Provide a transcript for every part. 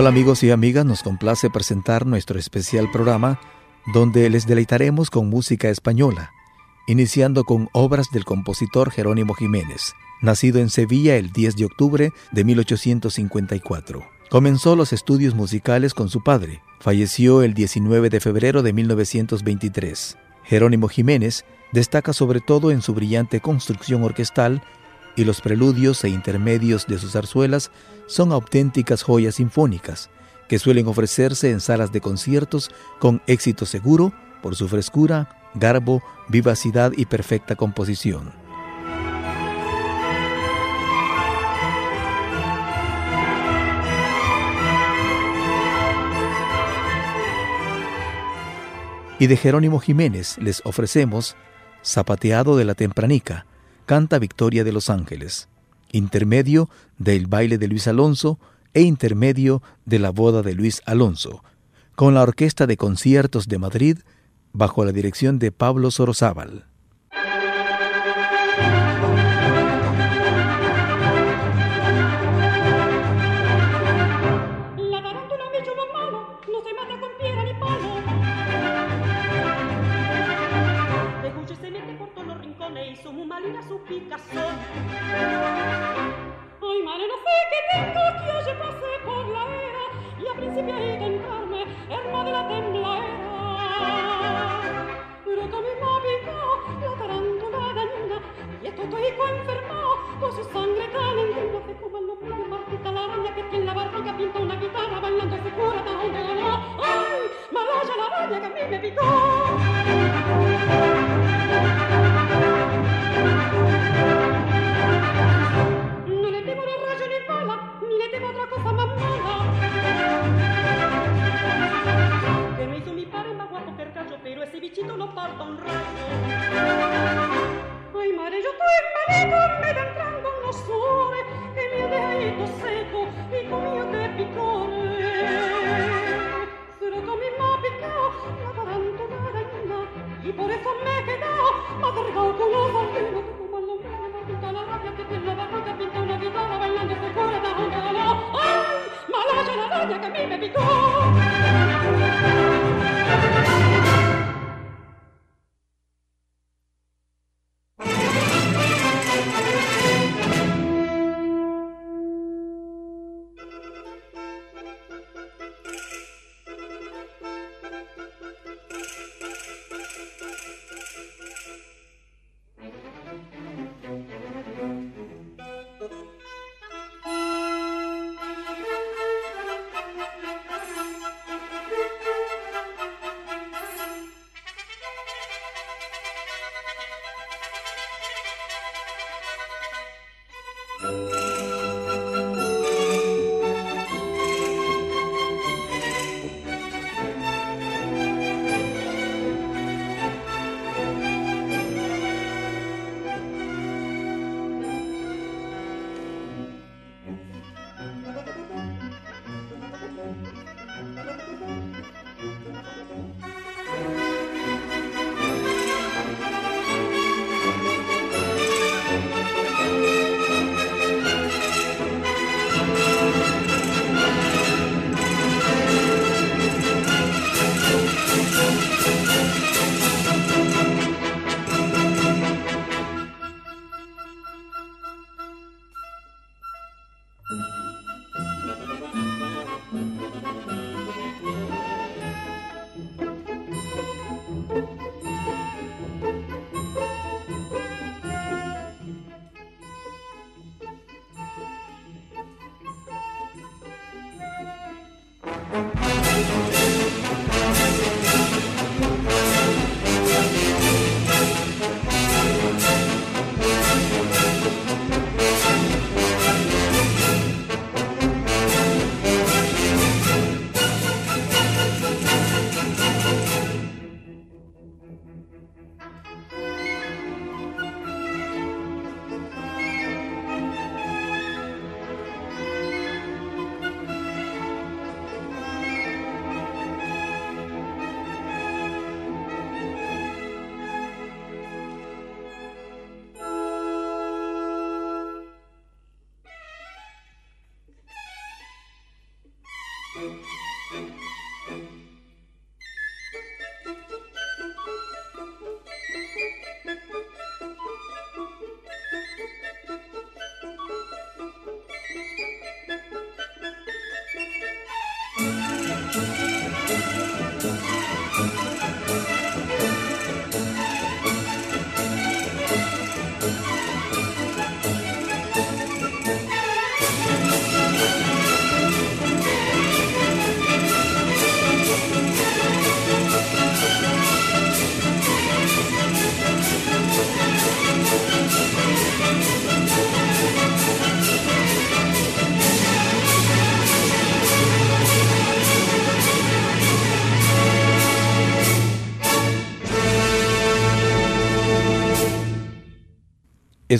Hola amigos y amigas, nos complace presentar nuestro especial programa donde les deleitaremos con música española, iniciando con obras del compositor Jerónimo Jiménez, nacido en Sevilla el 10 de octubre de 1854. Comenzó los estudios musicales con su padre, falleció el 19 de febrero de 1923. Jerónimo Jiménez destaca sobre todo en su brillante construcción orquestal y los preludios e intermedios de sus zarzuelas son auténticas joyas sinfónicas que suelen ofrecerse en salas de conciertos con éxito seguro por su frescura, garbo, vivacidad y perfecta composición. Y de Jerónimo Jiménez les ofrecemos Zapateado de la Tempranica, canta Victoria de los Ángeles, intermedio del baile de Luis Alonso e intermedio de la boda de Luis Alonso, con la Orquesta de Conciertos de Madrid bajo la dirección de Pablo Sorozábal. porta un raggio. Ai mareggio tu e maleto, me d'entrando uno sole, e mio deito seco, e con mio te picore. Sera come ma piccao, la tanto nada in na, e por eso me quedao, ma vergao con lo soltino, tu ma lo mene, ma tutta la rabbia che tiene la barraca, pinta una chitarra, bailando da un. Ai, ma la che mi me.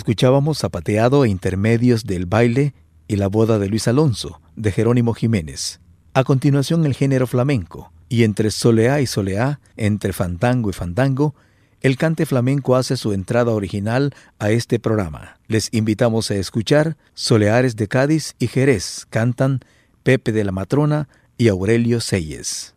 Escuchábamos zapateado e intermedios del baile y la boda de Luis Alonso, de Jerónimo Jiménez. A continuación el género flamenco, y entre soleá y soleá, entre fandango y fandango, el cante flamenco hace su entrada original a este programa. Les invitamos a escuchar Soleares de Cádiz y Jerez, cantan Pepe de la Matrona y Aurelio Seyes.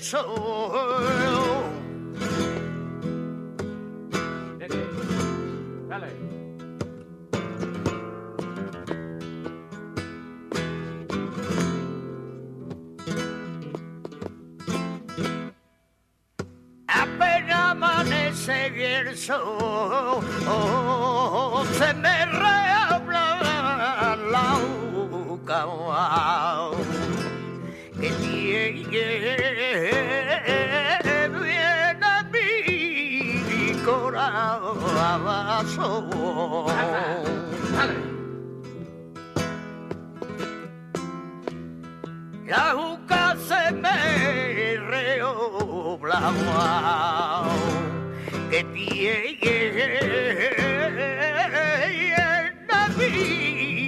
Sol. Dale. Apenas amanece y el sol se me rehabla la boca tiene bien a mi corazón. La juca se me reobla que tiene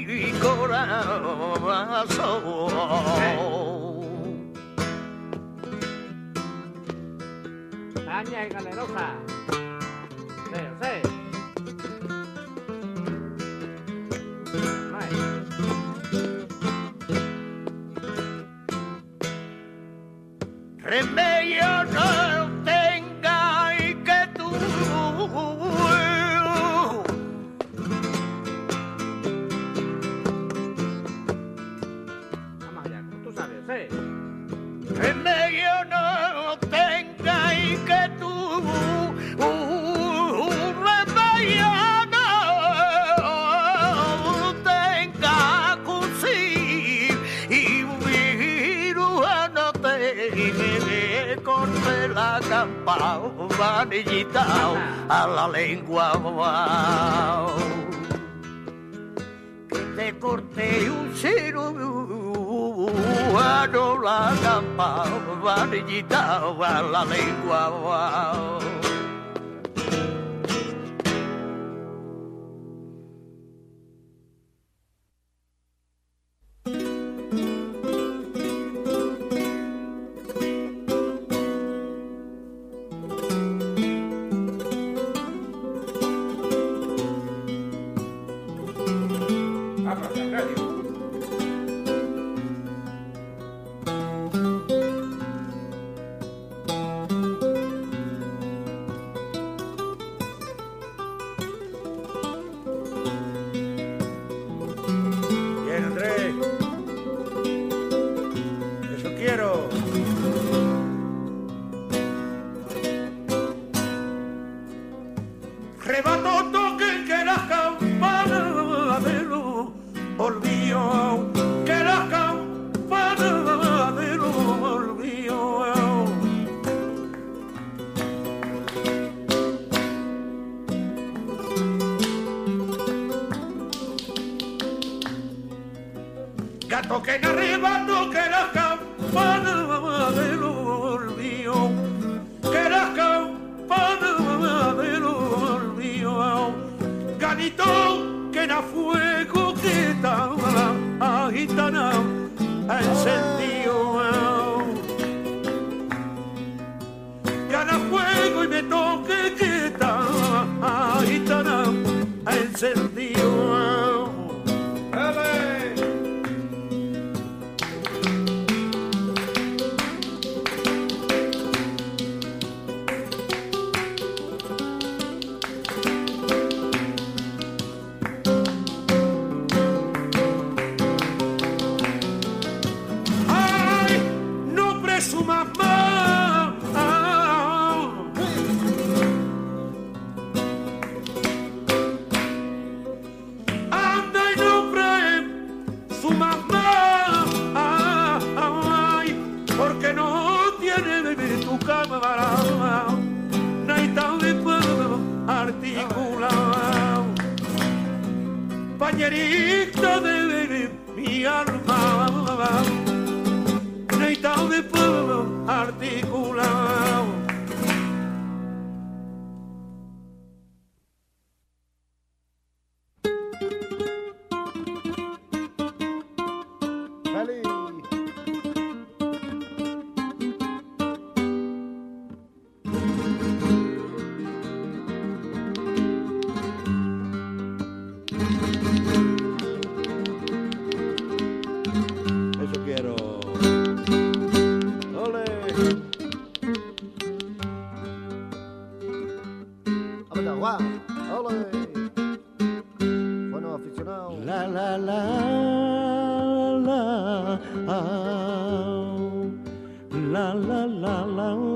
mi corazón. Caña y galerosa. Corte la campanillita a la lengua que te corte un cirujano la campanillita a la lengua. viene de tu cámara, no hay tan de puedo articular. Pañerito de mi alma, no hay tan de puedo articular. ¡Ole! Bueno, aficionados. La, la, la, la, la, la, la, la, la.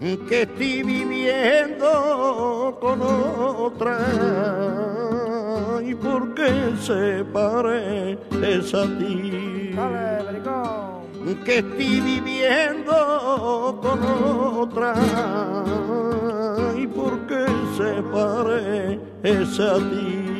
estoy viviendo con otra. Y por qué se parece a ti que estoy viviendo con otra. Y por qué se parece a ti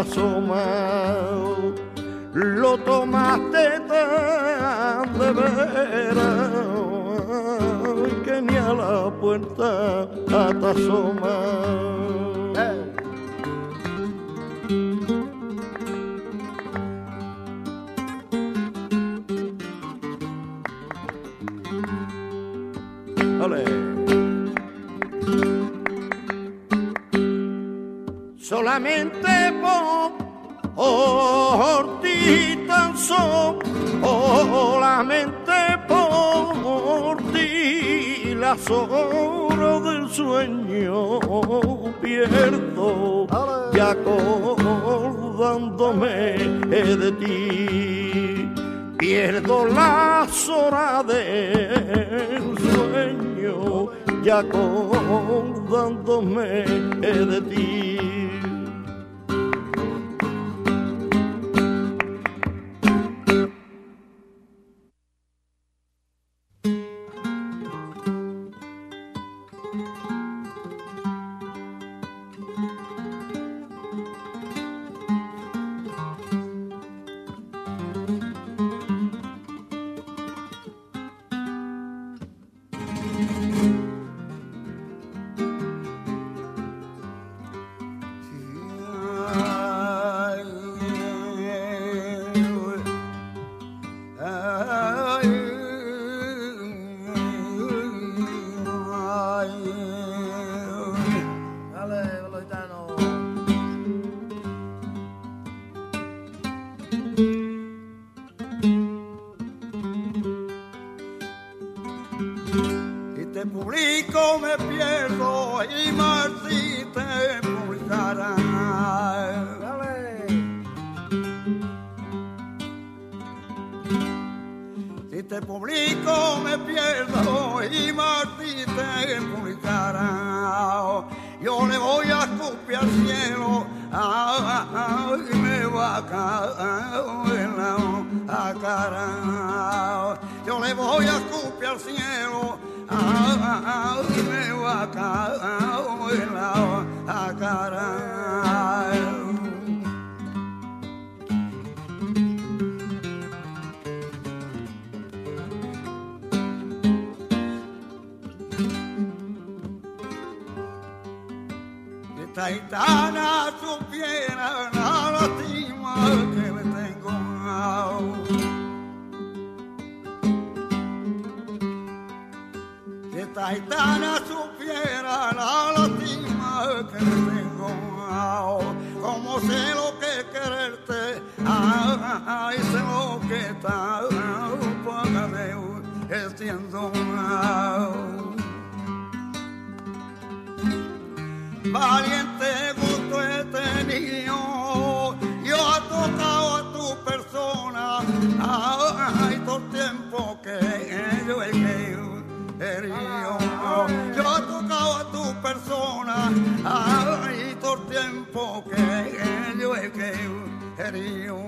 asomado lo tomaste tan de veras que ni a la puerta hasta asomado solamente por ti tan solamente por ti las horas del sueño pierdo. Y acordándome de ti pierdo las horas del sueño. Y acordándome de ti yo le voy a escupir al cielo, y me va a caer la cara. Yo le voy a escupir al cielo, y me va a caer la cara. Taitana supiera la lastima que le tengo. Que Taitana supiera la lastima que le tengo. Como sé lo que quererte, ay, sé lo que está, págame, siendo valiente gusto he tenido. Yo he tocado a tu persona, ay, todo el tiempo que yo he querido. Yo he tocado a tu persona, ay, todo el tiempo que yo he querido.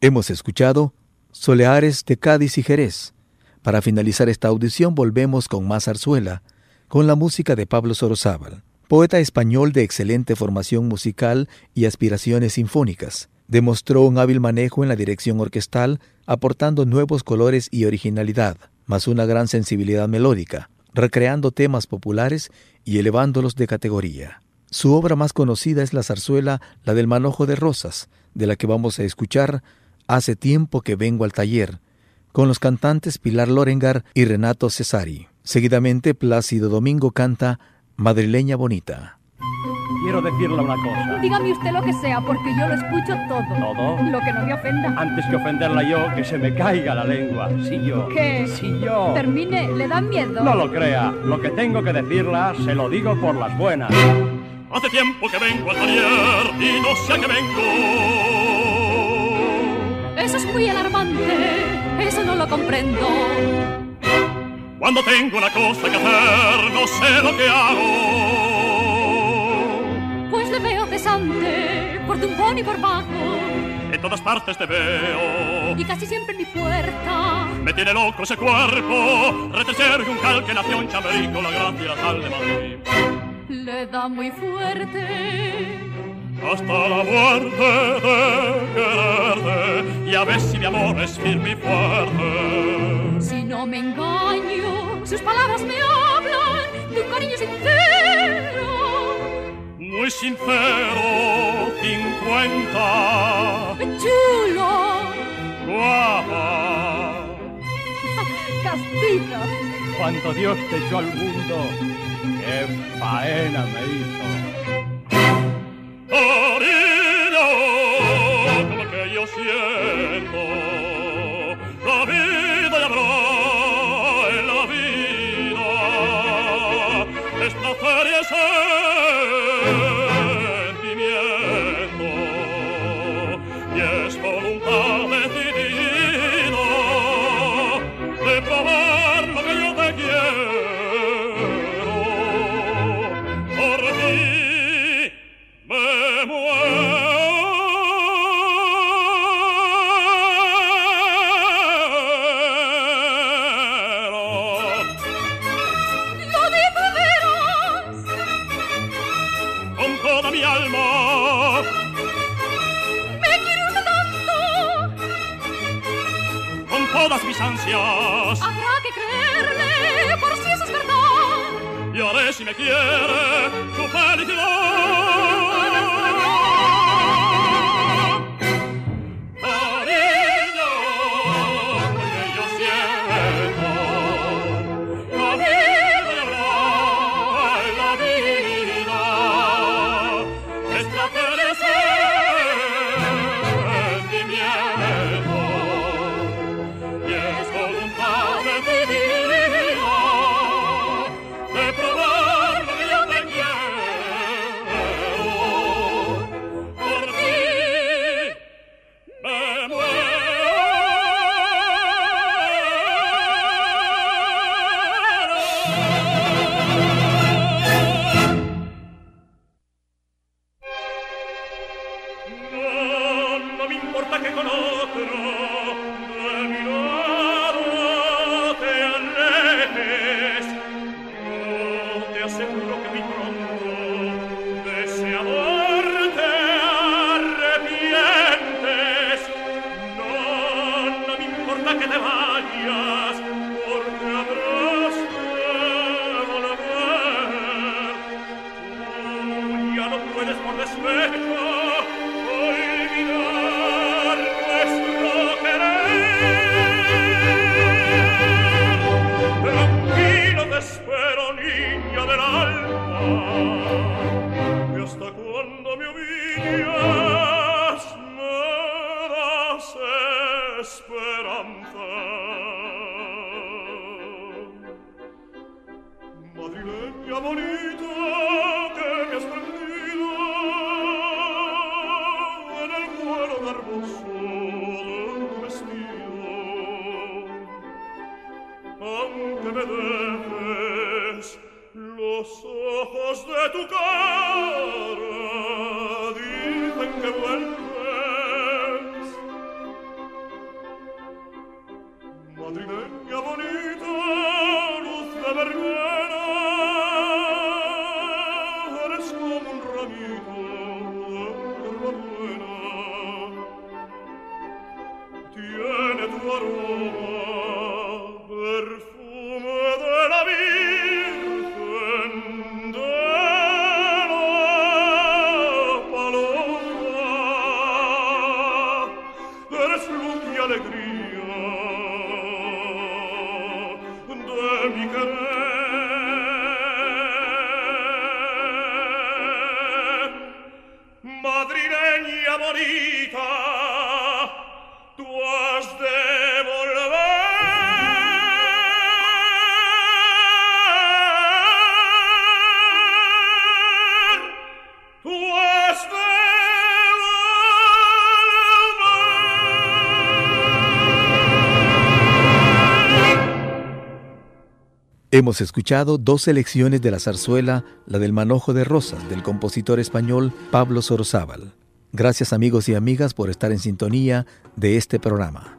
Hemos escuchado Soleares de Cádiz y Jerez para finalizar esta audición volvemos con más zarzuela, con la música de Pablo Sorozábal, poeta español de excelente formación musical y aspiraciones sinfónicas. Demostró un hábil manejo en la dirección orquestal, aportando nuevos colores y originalidad, más una gran sensibilidad melódica, recreando temas populares y elevándolos de categoría. Su obra más conocida es la zarzuela La del Manojo de Rosas, de la que vamos a escuchar Hace tiempo que vengo al taller, con los cantantes Pilar Lorengar y Renato Cesari. Seguidamente, Plácido Domingo canta Madrileña Bonita. Quiero decirle una cosa. Dígame usted lo que sea, porque yo lo escucho todo. ¿Todo? Lo que no me ofenda. Antes que ofenderla yo, que se me caiga la lengua. Si yo. ¿Qué? Si yo. Termine, ¿le da miedo? No lo crea. Lo que tengo que decirla, se lo digo por las buenas. Hace tiempo que vengo al taller y no sé a qué vengo. Eso es muy alarmante no lo comprendo. Cuando tengo una cosa que hacer, no sé lo que hago. Pues le veo cesante, por tumbón y por bajo. En todas partes te veo. Y casi siempre en mi puerta. Me tiene loco ese cuerpo. Retecer y un calque nació en Chamerico, la gracia sal de Madrid. Le da muy fuerte hasta la muerte de quererte y a ver si mi amor es firme y fuerte. Si no me engaño, sus palabras me hablan de un cariño sincero. Muy sincero, cincuenta. Chulo. Guapa. Castiza. Cuando Dios te echó al mundo, qué faena me hizo. Oh! Todas mis ansias. Habrá que creerle por si eso es verdad. Y haré si me quiere tu felicidad. speranza madrileña bonita Hemos escuchado dos selecciones de la zarzuela, la del manojo de rosas, del compositor español Pablo Sorozábal. Gracias amigos y amigas por estar en sintonía de este programa.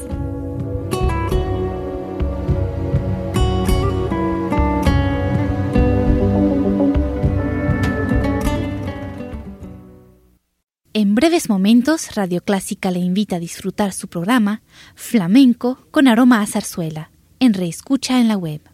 breves momentos, Radio Clásica le invita a disfrutar su programa Flamenco con aroma a zarzuela, en reescucha en la web